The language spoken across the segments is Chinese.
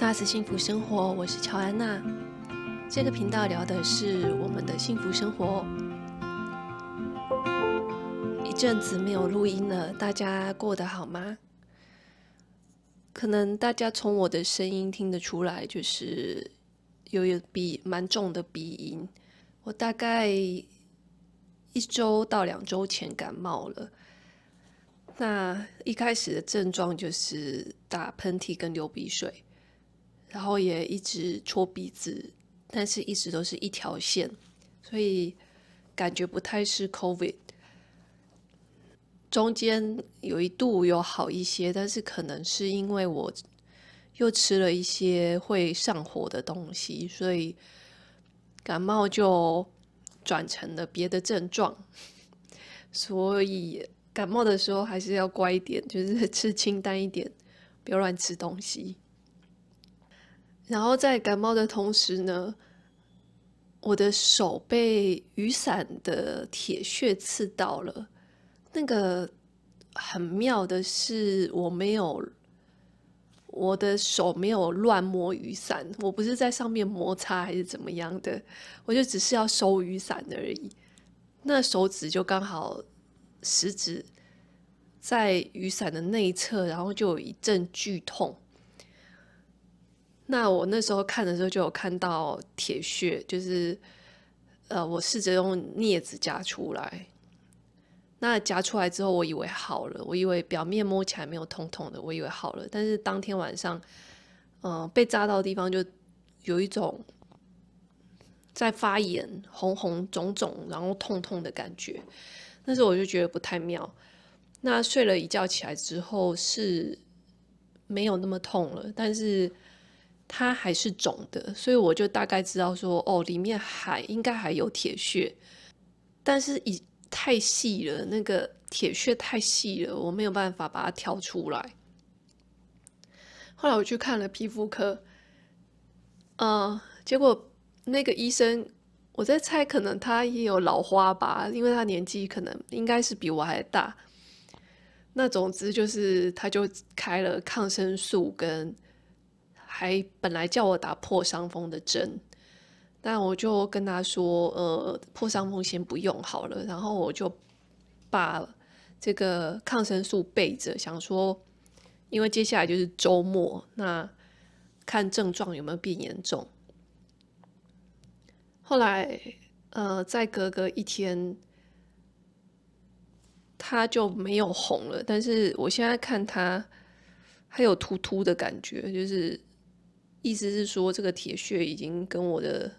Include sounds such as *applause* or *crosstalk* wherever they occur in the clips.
娜丝幸福生活，我是乔安娜。这个频道聊的是我们的幸福生活。一阵子没有录音了，大家过得好吗？可能大家从我的声音听得出来，就是有有鼻蛮重的鼻音。我大概一周到两周前感冒了。那一开始的症状就是打喷嚏跟流鼻水。然后也一直搓鼻子，但是一直都是一条线，所以感觉不太是 COVID。中间有一度有好一些，但是可能是因为我又吃了一些会上火的东西，所以感冒就转成了别的症状。所以感冒的时候还是要乖一点，就是吃清淡一点，不要乱吃东西。然后在感冒的同时呢，我的手被雨伞的铁屑刺到了。那个很妙的是，我没有我的手没有乱摸雨伞，我不是在上面摩擦还是怎么样的，我就只是要收雨伞而已。那手指就刚好食指在雨伞的内侧，然后就有一阵剧痛。那我那时候看的时候就有看到铁屑，就是呃，我试着用镊子夹出来。那夹出来之后，我以为好了，我以为表面摸起来没有痛痛的，我以为好了。但是当天晚上，嗯、被扎到的地方就有一种在发炎、红红肿肿，然后痛痛的感觉。那时候我就觉得不太妙。那睡了一觉起来之后是没有那么痛了，但是。它还是肿的，所以我就大概知道说，哦，里面还应该还有铁屑，但是已太细了，那个铁屑太细了，我没有办法把它挑出来。后来我去看了皮肤科，呃，结果那个医生，我在猜，可能他也有老花吧，因为他年纪可能应该是比我还大。那总之就是，他就开了抗生素跟。还本来叫我打破伤风的针，但我就跟他说，呃，破伤风先不用好了。然后我就把这个抗生素备着，想说，因为接下来就是周末，那看症状有没有变严重。后来，呃，再隔个一天，他就没有红了。但是我现在看他还有突突的感觉，就是。意思是说，这个铁屑已经跟我的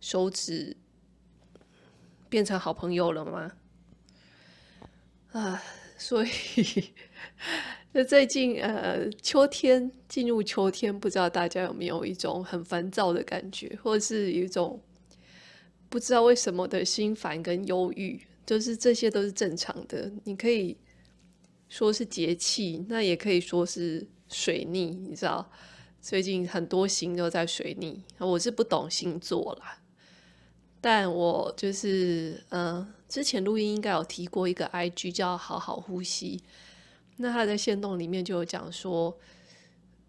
手指变成好朋友了吗？啊，所以那最近呃，秋天进入秋天，不知道大家有没有一种很烦躁的感觉，或者是一种不知道为什么的心烦跟忧郁，就是这些都是正常的。你可以说是节气，那也可以说是水逆，你知道。最近很多星都在水逆，我是不懂星座啦，但我就是嗯、呃，之前录音应该有提过一个 IG 叫好好呼吸，那他在线动里面就有讲说，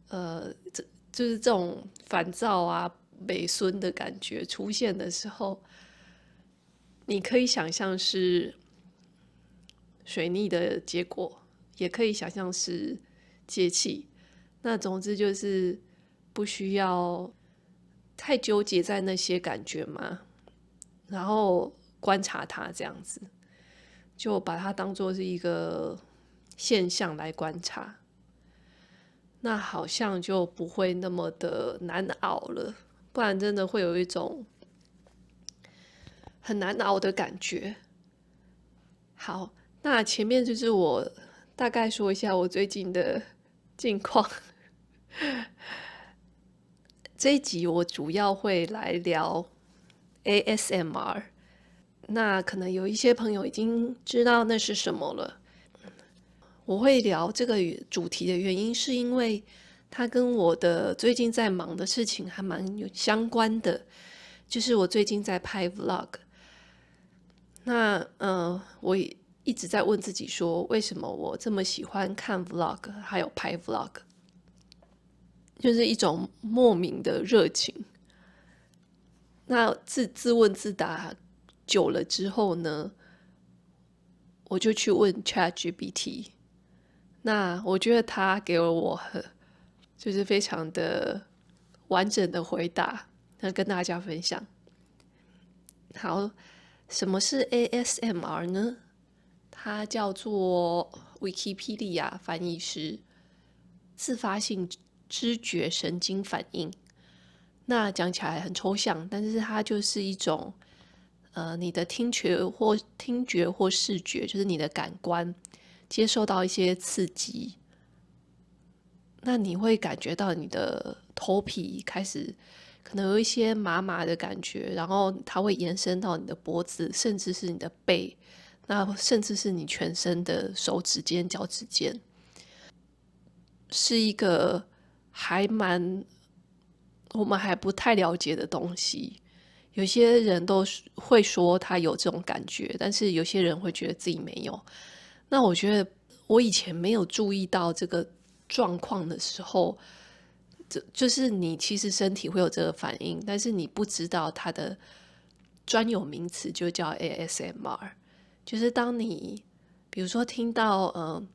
呃，这就是这种烦躁啊、美孙的感觉出现的时候，你可以想象是水逆的结果，也可以想象是节气，那总之就是。不需要太纠结在那些感觉嘛，然后观察它这样子，就把它当做是一个现象来观察，那好像就不会那么的难熬了。不然真的会有一种很难熬的感觉。好，那前面就是我大概说一下我最近的近况。*laughs* 这一集我主要会来聊 ASMR，那可能有一些朋友已经知道那是什么了。我会聊这个主题的原因，是因为它跟我的最近在忙的事情还蛮有相关的，就是我最近在拍 Vlog。那嗯、呃，我一直在问自己说，为什么我这么喜欢看 Vlog，还有拍 Vlog？就是一种莫名的热情。那自自问自答久了之后呢，我就去问 ChatGPT。那我觉得他给了我很就是非常的完整的回答，那跟大家分享。好，什么是 ASMR 呢？它叫做 Wikipedia 翻译师自发性知觉神经反应。那讲起来很抽象，但是它就是一种，呃，你的听觉或听觉或视觉，就是你的感官接受到一些刺激，那你会感觉到你的头皮开始可能有一些麻麻的感觉，然后它会延伸到你的脖子，甚至是你的背，那甚至是你全身的手指尖、脚趾尖，是一个还蛮。我们还不太了解的东西，有些人都会说他有这种感觉，但是有些人会觉得自己没有。那我觉得我以前没有注意到这个状况的时候，这就是你其实身体会有这个反应，但是你不知道它的专有名词就叫 ASMR，就是当你比如说听到嗯，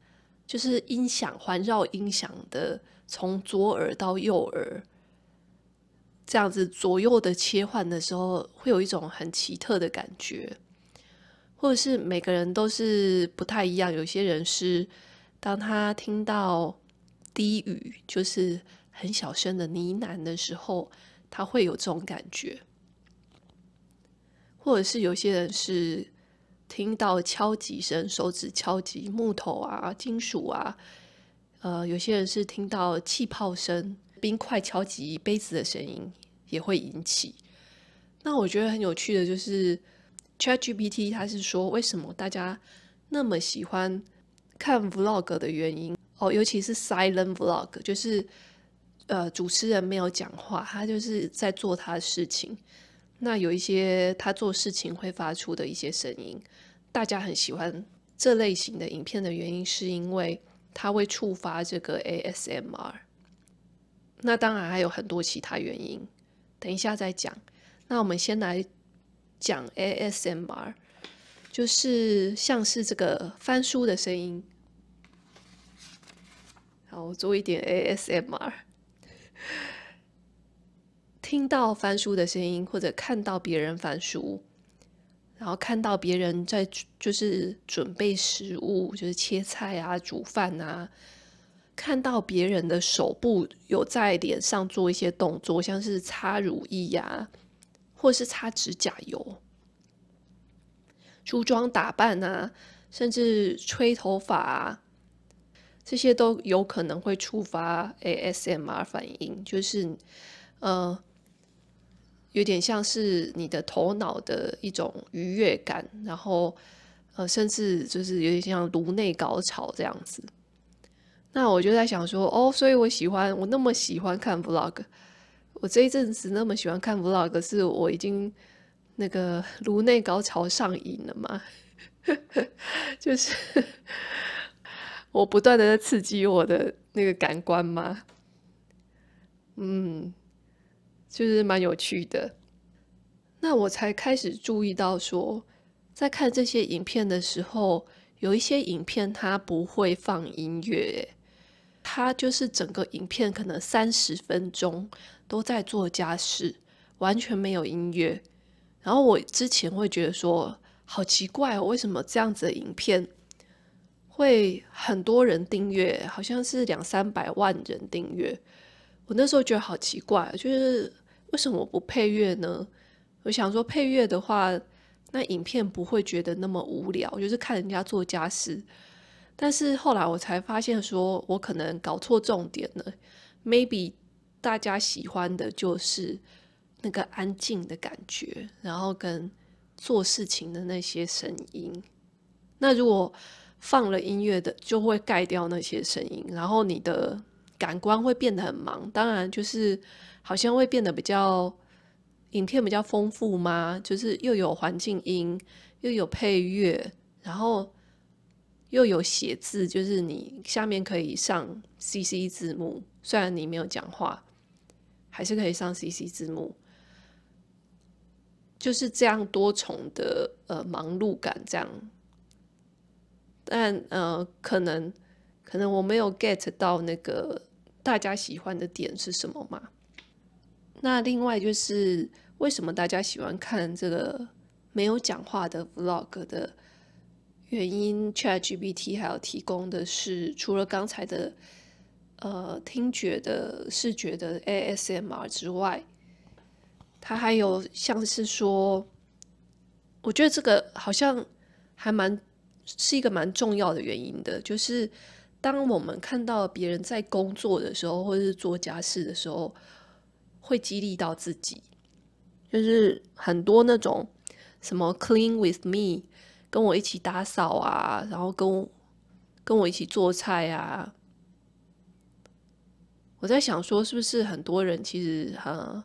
就是音响环绕音响的从左耳到右耳。这样子左右的切换的时候，会有一种很奇特的感觉，或者是每个人都是不太一样。有些人是当他听到低语，就是很小声的呢喃的时候，他会有这种感觉；或者是有些人是听到敲击声，手指敲击木头啊、金属啊，呃，有些人是听到气泡声。冰块敲击杯子的声音也会引起。那我觉得很有趣的就是，ChatGPT 它是说，为什么大家那么喜欢看 Vlog 的原因哦，尤其是 Silent Vlog，就是呃主持人没有讲话，他就是在做他的事情。那有一些他做事情会发出的一些声音，大家很喜欢这类型的影片的原因，是因为它会触发这个 ASMR。那当然还有很多其他原因，等一下再讲。那我们先来讲 ASMR，就是像是这个翻书的声音。好，我做一点 ASMR，听到翻书的声音，或者看到别人翻书，然后看到别人在就是准备食物，就是切菜啊、煮饭啊。看到别人的手部有在脸上做一些动作，像是擦乳液呀、啊，或是擦指甲油、梳妆打扮啊，甚至吹头发啊，这些都有可能会触发 ASMR 反应，就是呃，有点像是你的头脑的一种愉悦感，然后呃，甚至就是有点像颅内高潮这样子。那我就在想说，哦，所以我喜欢，我那么喜欢看 vlog，我这一阵子那么喜欢看 vlog，是我已经那个颅内高潮上瘾了吗？*laughs* 就是我不断的在刺激我的那个感官吗？嗯，就是蛮有趣的。那我才开始注意到说，在看这些影片的时候，有一些影片它不会放音乐。它就是整个影片可能三十分钟都在做家事，完全没有音乐。然后我之前会觉得说，好奇怪哦，为什么这样子的影片会很多人订阅？好像是两三百万人订阅。我那时候觉得好奇怪，就是为什么我不配乐呢？我想说配乐的话，那影片不会觉得那么无聊，就是看人家做家事。但是后来我才发现，说我可能搞错重点了。Maybe 大家喜欢的就是那个安静的感觉，然后跟做事情的那些声音。那如果放了音乐的，就会盖掉那些声音，然后你的感官会变得很忙。当然，就是好像会变得比较影片比较丰富吗，就是又有环境音，又有配乐，然后。又有写字，就是你下面可以上 CC 字幕，虽然你没有讲话，还是可以上 CC 字幕，就是这样多重的呃忙碌感这样。但呃，可能可能我没有 get 到那个大家喜欢的点是什么嘛？那另外就是为什么大家喜欢看这个没有讲话的 vlog 的？原因，ChatGPT 还有提供的是，除了刚才的呃听觉的、视觉的 ASMR 之外，它还有像是说，我觉得这个好像还蛮是一个蛮重要的原因的，就是当我们看到别人在工作的时候，或者是做家事的时候，会激励到自己，就是很多那种什么 Clean with me。跟我一起打扫啊，然后跟跟我一起做菜啊。我在想说，是不是很多人其实哈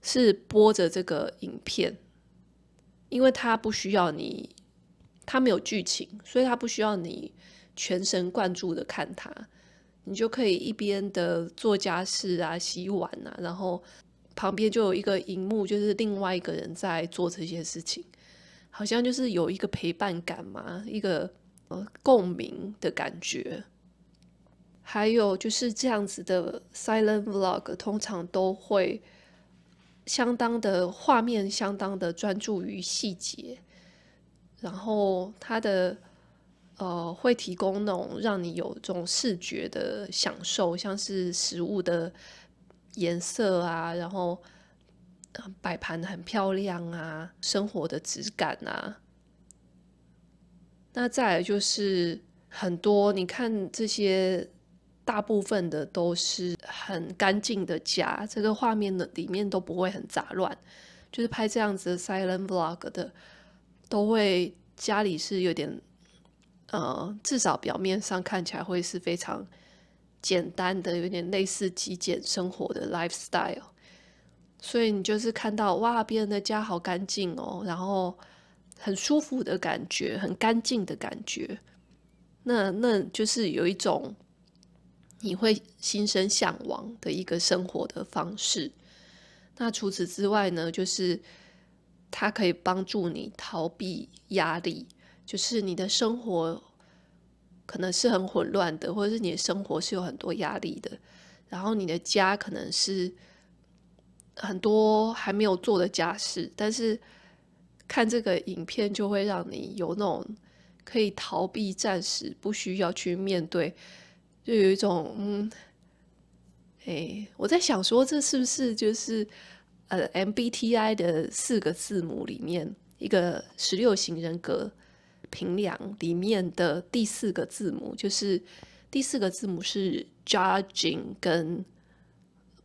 是播着这个影片，因为他不需要你，他没有剧情，所以他不需要你全神贯注的看他，你就可以一边的做家事啊、洗碗啊，然后旁边就有一个荧幕，就是另外一个人在做这些事情。好像就是有一个陪伴感嘛，一个呃共鸣的感觉。还有就是这样子的 silent vlog，通常都会相当的画面，相当的专注于细节，然后它的呃会提供那种让你有这种视觉的享受，像是食物的颜色啊，然后。摆盘很漂亮啊，生活的质感啊。那再来就是很多，你看这些大部分的都是很干净的家，这个画面的里面都不会很杂乱。就是拍这样子的 silent vlog 的，都会家里是有点，呃，至少表面上看起来会是非常简单的，有点类似极简生活的 lifestyle。所以你就是看到哇，别人的家好干净哦，然后很舒服的感觉，很干净的感觉，那那就是有一种你会心生向往的一个生活的方式。那除此之外呢，就是它可以帮助你逃避压力，就是你的生活可能是很混乱的，或者是你的生活是有很多压力的，然后你的家可能是。很多还没有做的家事，但是看这个影片就会让你有那种可以逃避、暂时不需要去面对，就有一种嗯，哎，我在想说，这是不是就是呃 MBTI 的四个字母里面一个十六型人格平凉里面的第四个字母，就是第四个字母是 Judging 跟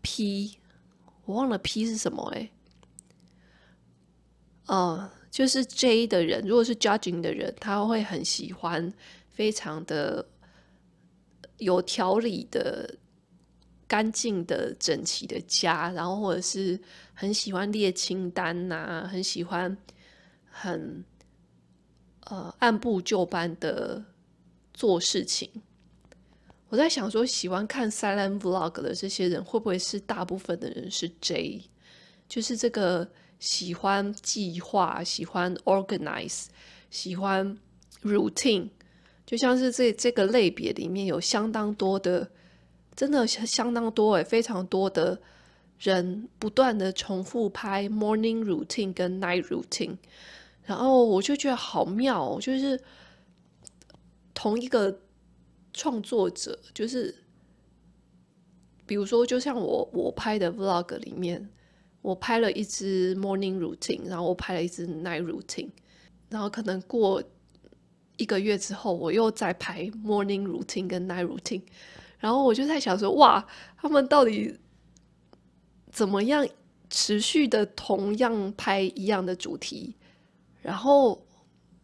P。我忘了 P 是什么哎、欸，呃，就是 J 的人，如果是 Judging 的人，他会很喜欢非常的有条理的、干净的、整齐的家，然后或者是很喜欢列清单呐、啊，很喜欢很呃按部就班的做事情。我在想说，喜欢看 silent vlog 的这些人，会不会是大部分的人是 J？就是这个喜欢计划、喜欢 organize、喜欢 routine，就像是这这个类别里面有相当多的，真的相当多诶，非常多的人不断的重复拍 morning routine 跟 night routine，然后我就觉得好妙哦，就是同一个。创作者就是，比如说，就像我我拍的 vlog 里面，我拍了一支 morning routine，然后我拍了一支 night routine，然后可能过一个月之后，我又再拍 morning routine 跟 night routine，然后我就在想说，哇，他们到底怎么样持续的同样拍一样的主题，然后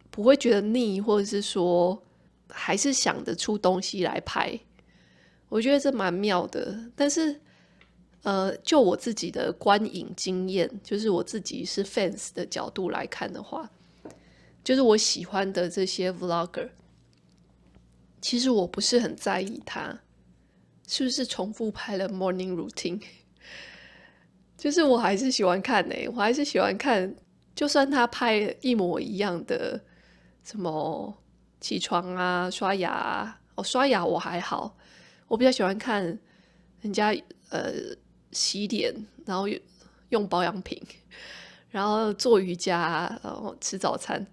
不会觉得腻，或者是说。还是想得出东西来拍，我觉得这蛮妙的。但是，呃，就我自己的观影经验，就是我自己是 fans 的角度来看的话，就是我喜欢的这些 vlogger，其实我不是很在意他是不是重复拍了 morning routine，*laughs* 就是我还是喜欢看呢、我还是喜欢看，就算他拍一模一样的，什么起床啊、刷牙啊，哦，刷牙我还好，我比较喜欢看人家呃洗脸，然后用保养品，然后做瑜伽，然后吃早餐，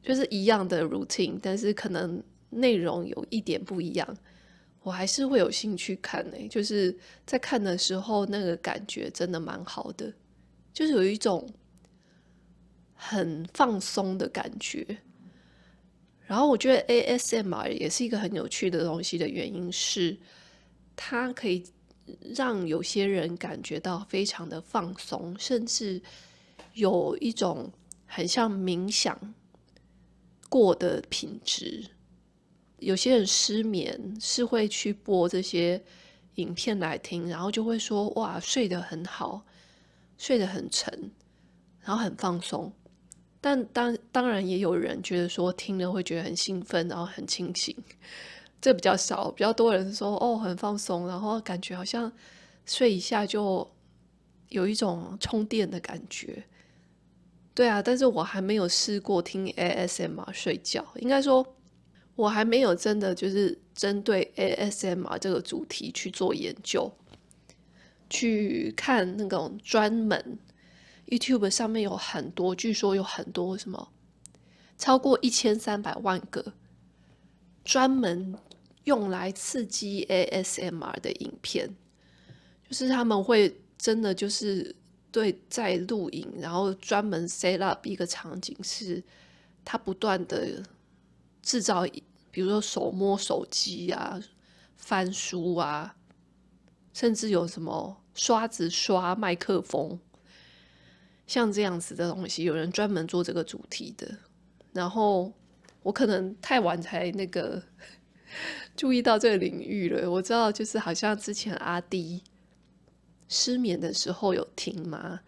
就是一样的 routine，但是可能。内容有一点不一样，我还是会有兴趣看呢、就是在看的时候，那个感觉真的蛮好的，就是有一种很放松的感觉。然后我觉得 ASMR 也是一个很有趣的东西的原因是，它可以让有些人感觉到非常的放松，甚至有一种很像冥想过的品质。有些人失眠是会去播这些影片来听，然后就会说：“哇，睡得很好，睡得很沉，然后很放松。”但当当然也有人觉得说听了会觉得很兴奋，然后很清醒。这比较少，比较多人说：“哦，很放松，然后感觉好像睡一下就有一种充电的感觉。”对啊，但是我还没有试过听 ASMR 睡觉，应该说。我还没有真的就是针对 ASMR 这个主题去做研究，去看那种专门 YouTube 上面有很多，据说有很多什么超过一千三百万个专门用来刺激 ASMR 的影片，就是他们会真的就是对在录影，然后专门 set up 一个场景，是他不断的。制造，比如说手摸手机啊、翻书啊，甚至有什么刷子刷麦克风，像这样子的东西，有人专门做这个主题的。然后我可能太晚才那个 *laughs* 注意到这个领域了。我知道，就是好像之前阿迪失眠的时候有听嘛，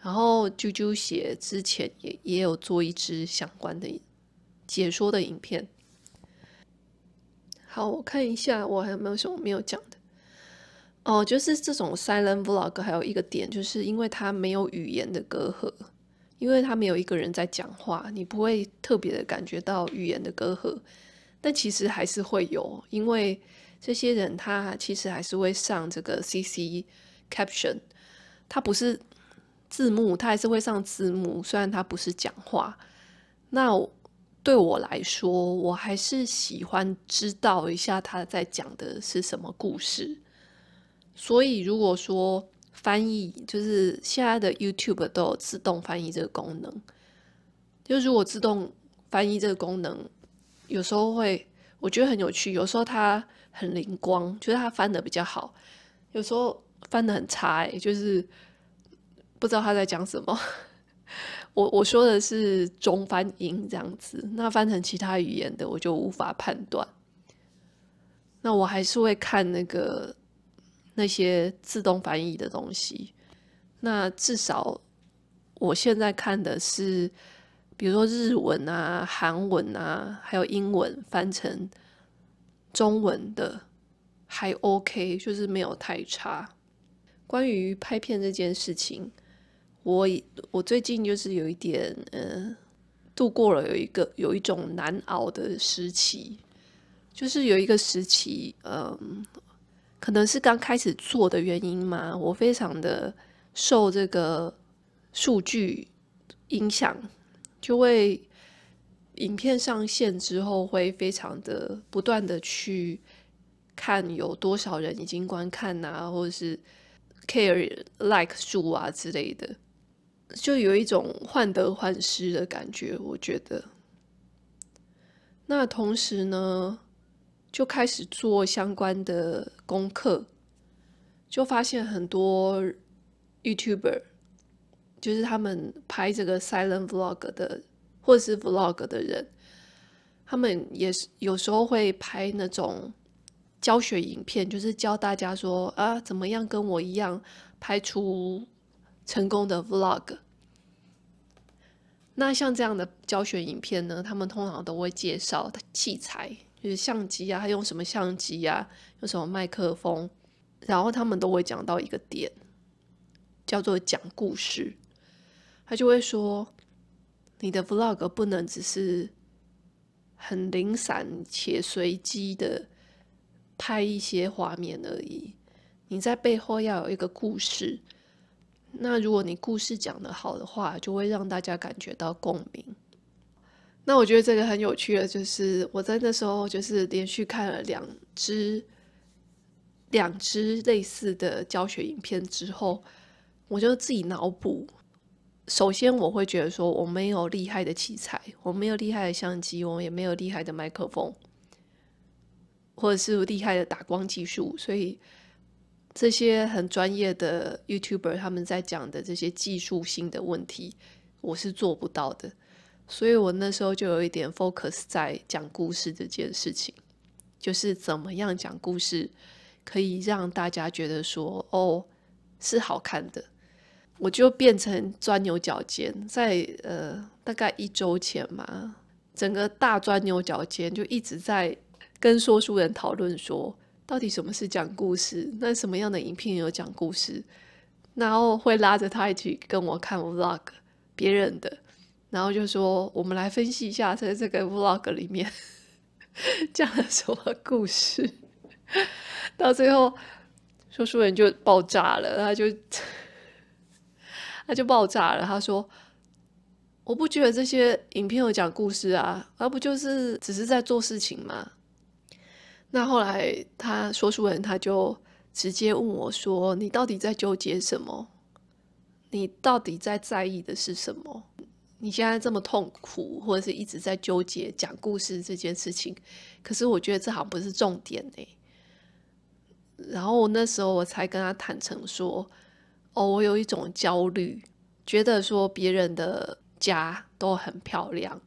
然后啾啾鞋之前也也有做一支相关的。解说的影片，好，我看一下，我还有没有什么没有讲的？哦，就是这种 silent vlog 还有一个点，就是因为它没有语言的隔阂，因为它没有一个人在讲话，你不会特别的感觉到语言的隔阂，但其实还是会有，因为这些人他其实还是会上这个 CC caption，他不是字幕，他还是会上字幕，虽然他不是讲话，那。对我来说，我还是喜欢知道一下他在讲的是什么故事。所以，如果说翻译，就是现在的 YouTube 都有自动翻译这个功能。就如果自动翻译这个功能，有时候会我觉得很有趣，有时候它很灵光，就是它翻的比较好；有时候翻的很差，欸，就是不知道他在讲什么。*laughs* 我我说的是中翻英这样子，那翻成其他语言的我就无法判断。那我还是会看那个那些自动翻译的东西。那至少我现在看的是，比如说日文啊、韩文啊，还有英文翻成中文的还 OK，就是没有太差。关于拍片这件事情。我我最近就是有一点，嗯，度过了有一个有一种难熬的时期，就是有一个时期，嗯，可能是刚开始做的原因嘛，我非常的受这个数据影响，就会影片上线之后会非常的不断的去看有多少人已经观看啊，或者是 care like 数啊之类的。就有一种患得患失的感觉，我觉得。那同时呢，就开始做相关的功课，就发现很多 YouTuber，就是他们拍这个 Silent Vlog 的，或者是 Vlog 的人，他们也是有时候会拍那种教学影片，就是教大家说啊，怎么样跟我一样拍出。成功的 Vlog，那像这样的教学影片呢，他们通常都会介绍器材，就是相机啊，他用什么相机啊，用什么麦克风，然后他们都会讲到一个点，叫做讲故事。他就会说，你的 vlog 不能只是很零散且随机的拍一些画面而已，你在背后要有一个故事。那如果你故事讲得好的话，就会让大家感觉到共鸣。那我觉得这个很有趣的，就是我在那时候就是连续看了两支两支类似的教学影片之后，我就自己脑补。首先，我会觉得说我没有厉害的器材，我没有厉害的相机，我也没有厉害的麦克风，或者是厉害的打光技术，所以。这些很专业的 YouTuber 他们在讲的这些技术性的问题，我是做不到的，所以我那时候就有一点 focus 在讲故事这件事情，就是怎么样讲故事可以让大家觉得说哦，是好看的，我就变成钻牛角尖，在呃大概一周前嘛，整个大钻牛角尖，就一直在跟说书人讨论说。到底什么是讲故事？那什么样的影片有讲故事？然后会拉着他一起跟我看 vlog，别人的，然后就说我们来分析一下，在这个 vlog 里面 *laughs* 讲了什么故事。*laughs* 到最后，说书人就爆炸了，他就 *laughs* 他就爆炸了。他说：“我不觉得这些影片有讲故事啊，而不就是只是在做事情吗？”那后来，他说书人他就直接问我说：“你到底在纠结什么？你到底在在意的是什么？你现在这么痛苦，或者是一直在纠结讲故事这件事情？可是我觉得这好像不是重点呢。”然后我那时候我才跟他坦诚说：“哦，我有一种焦虑，觉得说别人的家都很漂亮，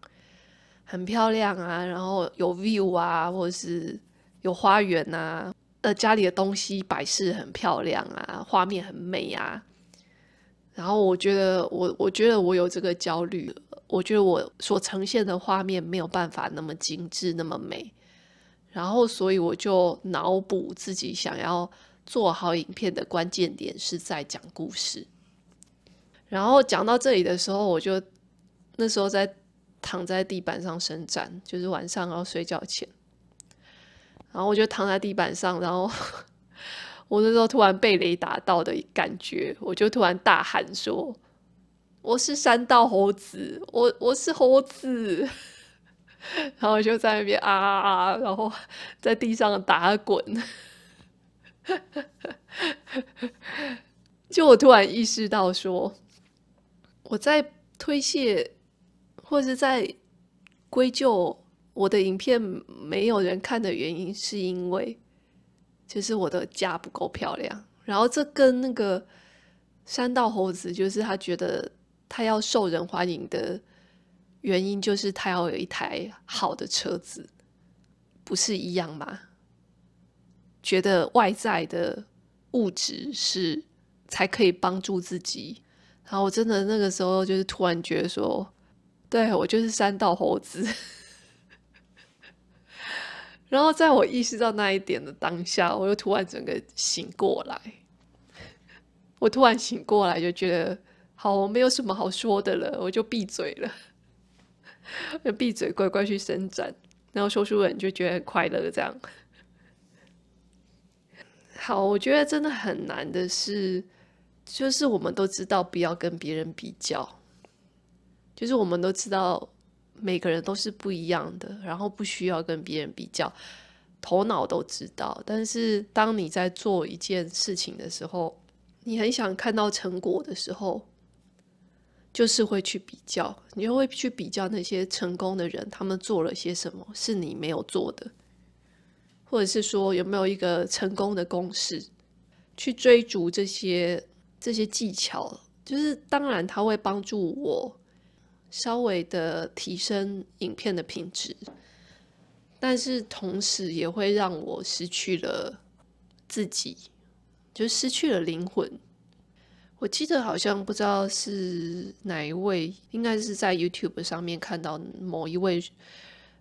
很漂亮啊，然后有 view 啊，或者是……”有花园、啊，呃，家里的东西摆饰很漂亮啊，画面很美啊。然后我觉得我，我觉得我有这个焦虑，我觉得我所呈现的画面没有办法那么精致，那么美。然后，所以我就脑补自己想要做好影片的关键点是在讲故事。然后讲到这里的时候，我就那时候在躺在地板上伸展，就是晚上要睡觉前。然后我就躺在地板上，然后我那时候突然被雷打到的感觉，我就突然大喊说：“我是山道猴子，我我是猴子。*laughs* ”然后就在那边啊啊啊，然后在地上打滚。就我突然意识到说，我在推卸，或者是在归咎。我的影片没有人看的原因，是因为就是我的家不够漂亮。然后这跟那个山道猴子，就是他觉得他要受人欢迎的原因，就是他要有一台好的车子，不是一样吗？觉得外在的物质是才可以帮助自己。然后我真的那个时候就是突然觉得说，对，我就是山道猴子。然后在我意识到那一点的当下，我又突然整个醒过来。我突然醒过来，就觉得好，我没有什么好说的了，我就闭嘴了，*laughs* 就闭嘴，乖乖去伸展。然后说书人就觉得很快乐，这样。好，我觉得真的很难的是，就是我们都知道不要跟别人比较，就是我们都知道。每个人都是不一样的，然后不需要跟别人比较，头脑都知道。但是当你在做一件事情的时候，你很想看到成果的时候，就是会去比较，你就会去比较那些成功的人，他们做了些什么是你没有做的，或者是说有没有一个成功的公式，去追逐这些这些技巧，就是当然它会帮助我。稍微的提升影片的品质，但是同时也会让我失去了自己，就失去了灵魂。我记得好像不知道是哪一位，应该是在 YouTube 上面看到某一位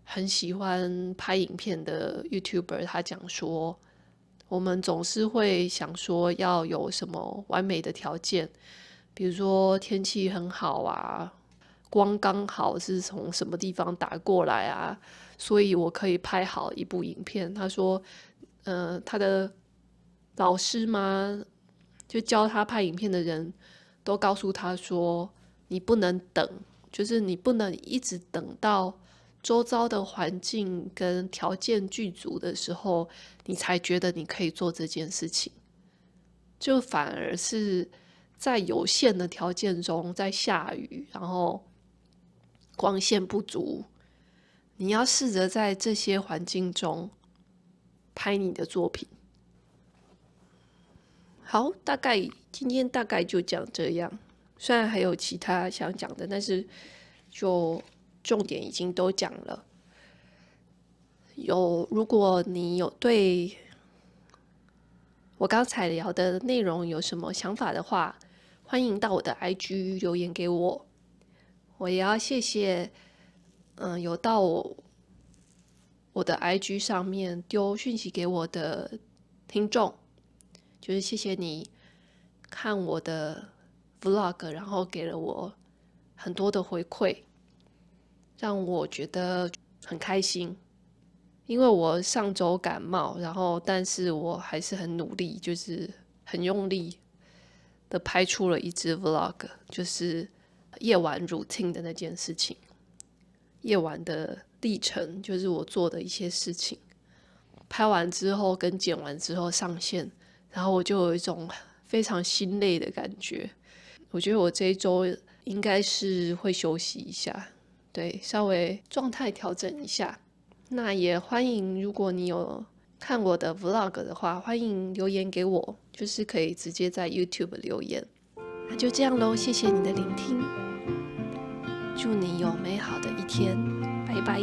很喜欢拍影片的 YouTuber，他讲说，我们总是会想说要有什么完美的条件，比如说天气很好啊，光刚好是从什么地方打过来啊，所以我可以拍好一部影片。他说，呃，他的老师吗，就教他拍影片的人都告诉他说，你不能等，就是你不能一直等到。周遭的环境跟条件具足的时候，你才觉得你可以做这件事情。就反而是在有限的条件中，在下雨，然后光线不足，你要试着在这些环境中拍你的作品。好，大概今天大概就讲这样。虽然还有其他想讲的，但是就。重点已经都讲了。有，如果你有对我刚才聊的内容有什么想法的话，欢迎到我的 IG 留言给我。我也要谢谢，嗯，有到我，我的 IG 上面丢讯息给我的听众，就是谢谢你看我的 Vlog，然后给了我很多的回馈。让我觉得很开心，因为我上周感冒，然后但是我还是很努力，就是很用力的拍出了一支 vlog，就是夜晚 routine 的那件事情，夜晚的历程，就是我做的一些事情。拍完之后跟剪完之后上线，然后我就有一种非常心累的感觉。我觉得我这一周应该是会休息一下。对，稍微状态调整一下。那也欢迎，如果你有看我的 vlog 的话，欢迎留言给我，就是可以直接在 YouTube 留言。那就这样喽，谢谢你的聆听，祝你有美好的一天，拜拜。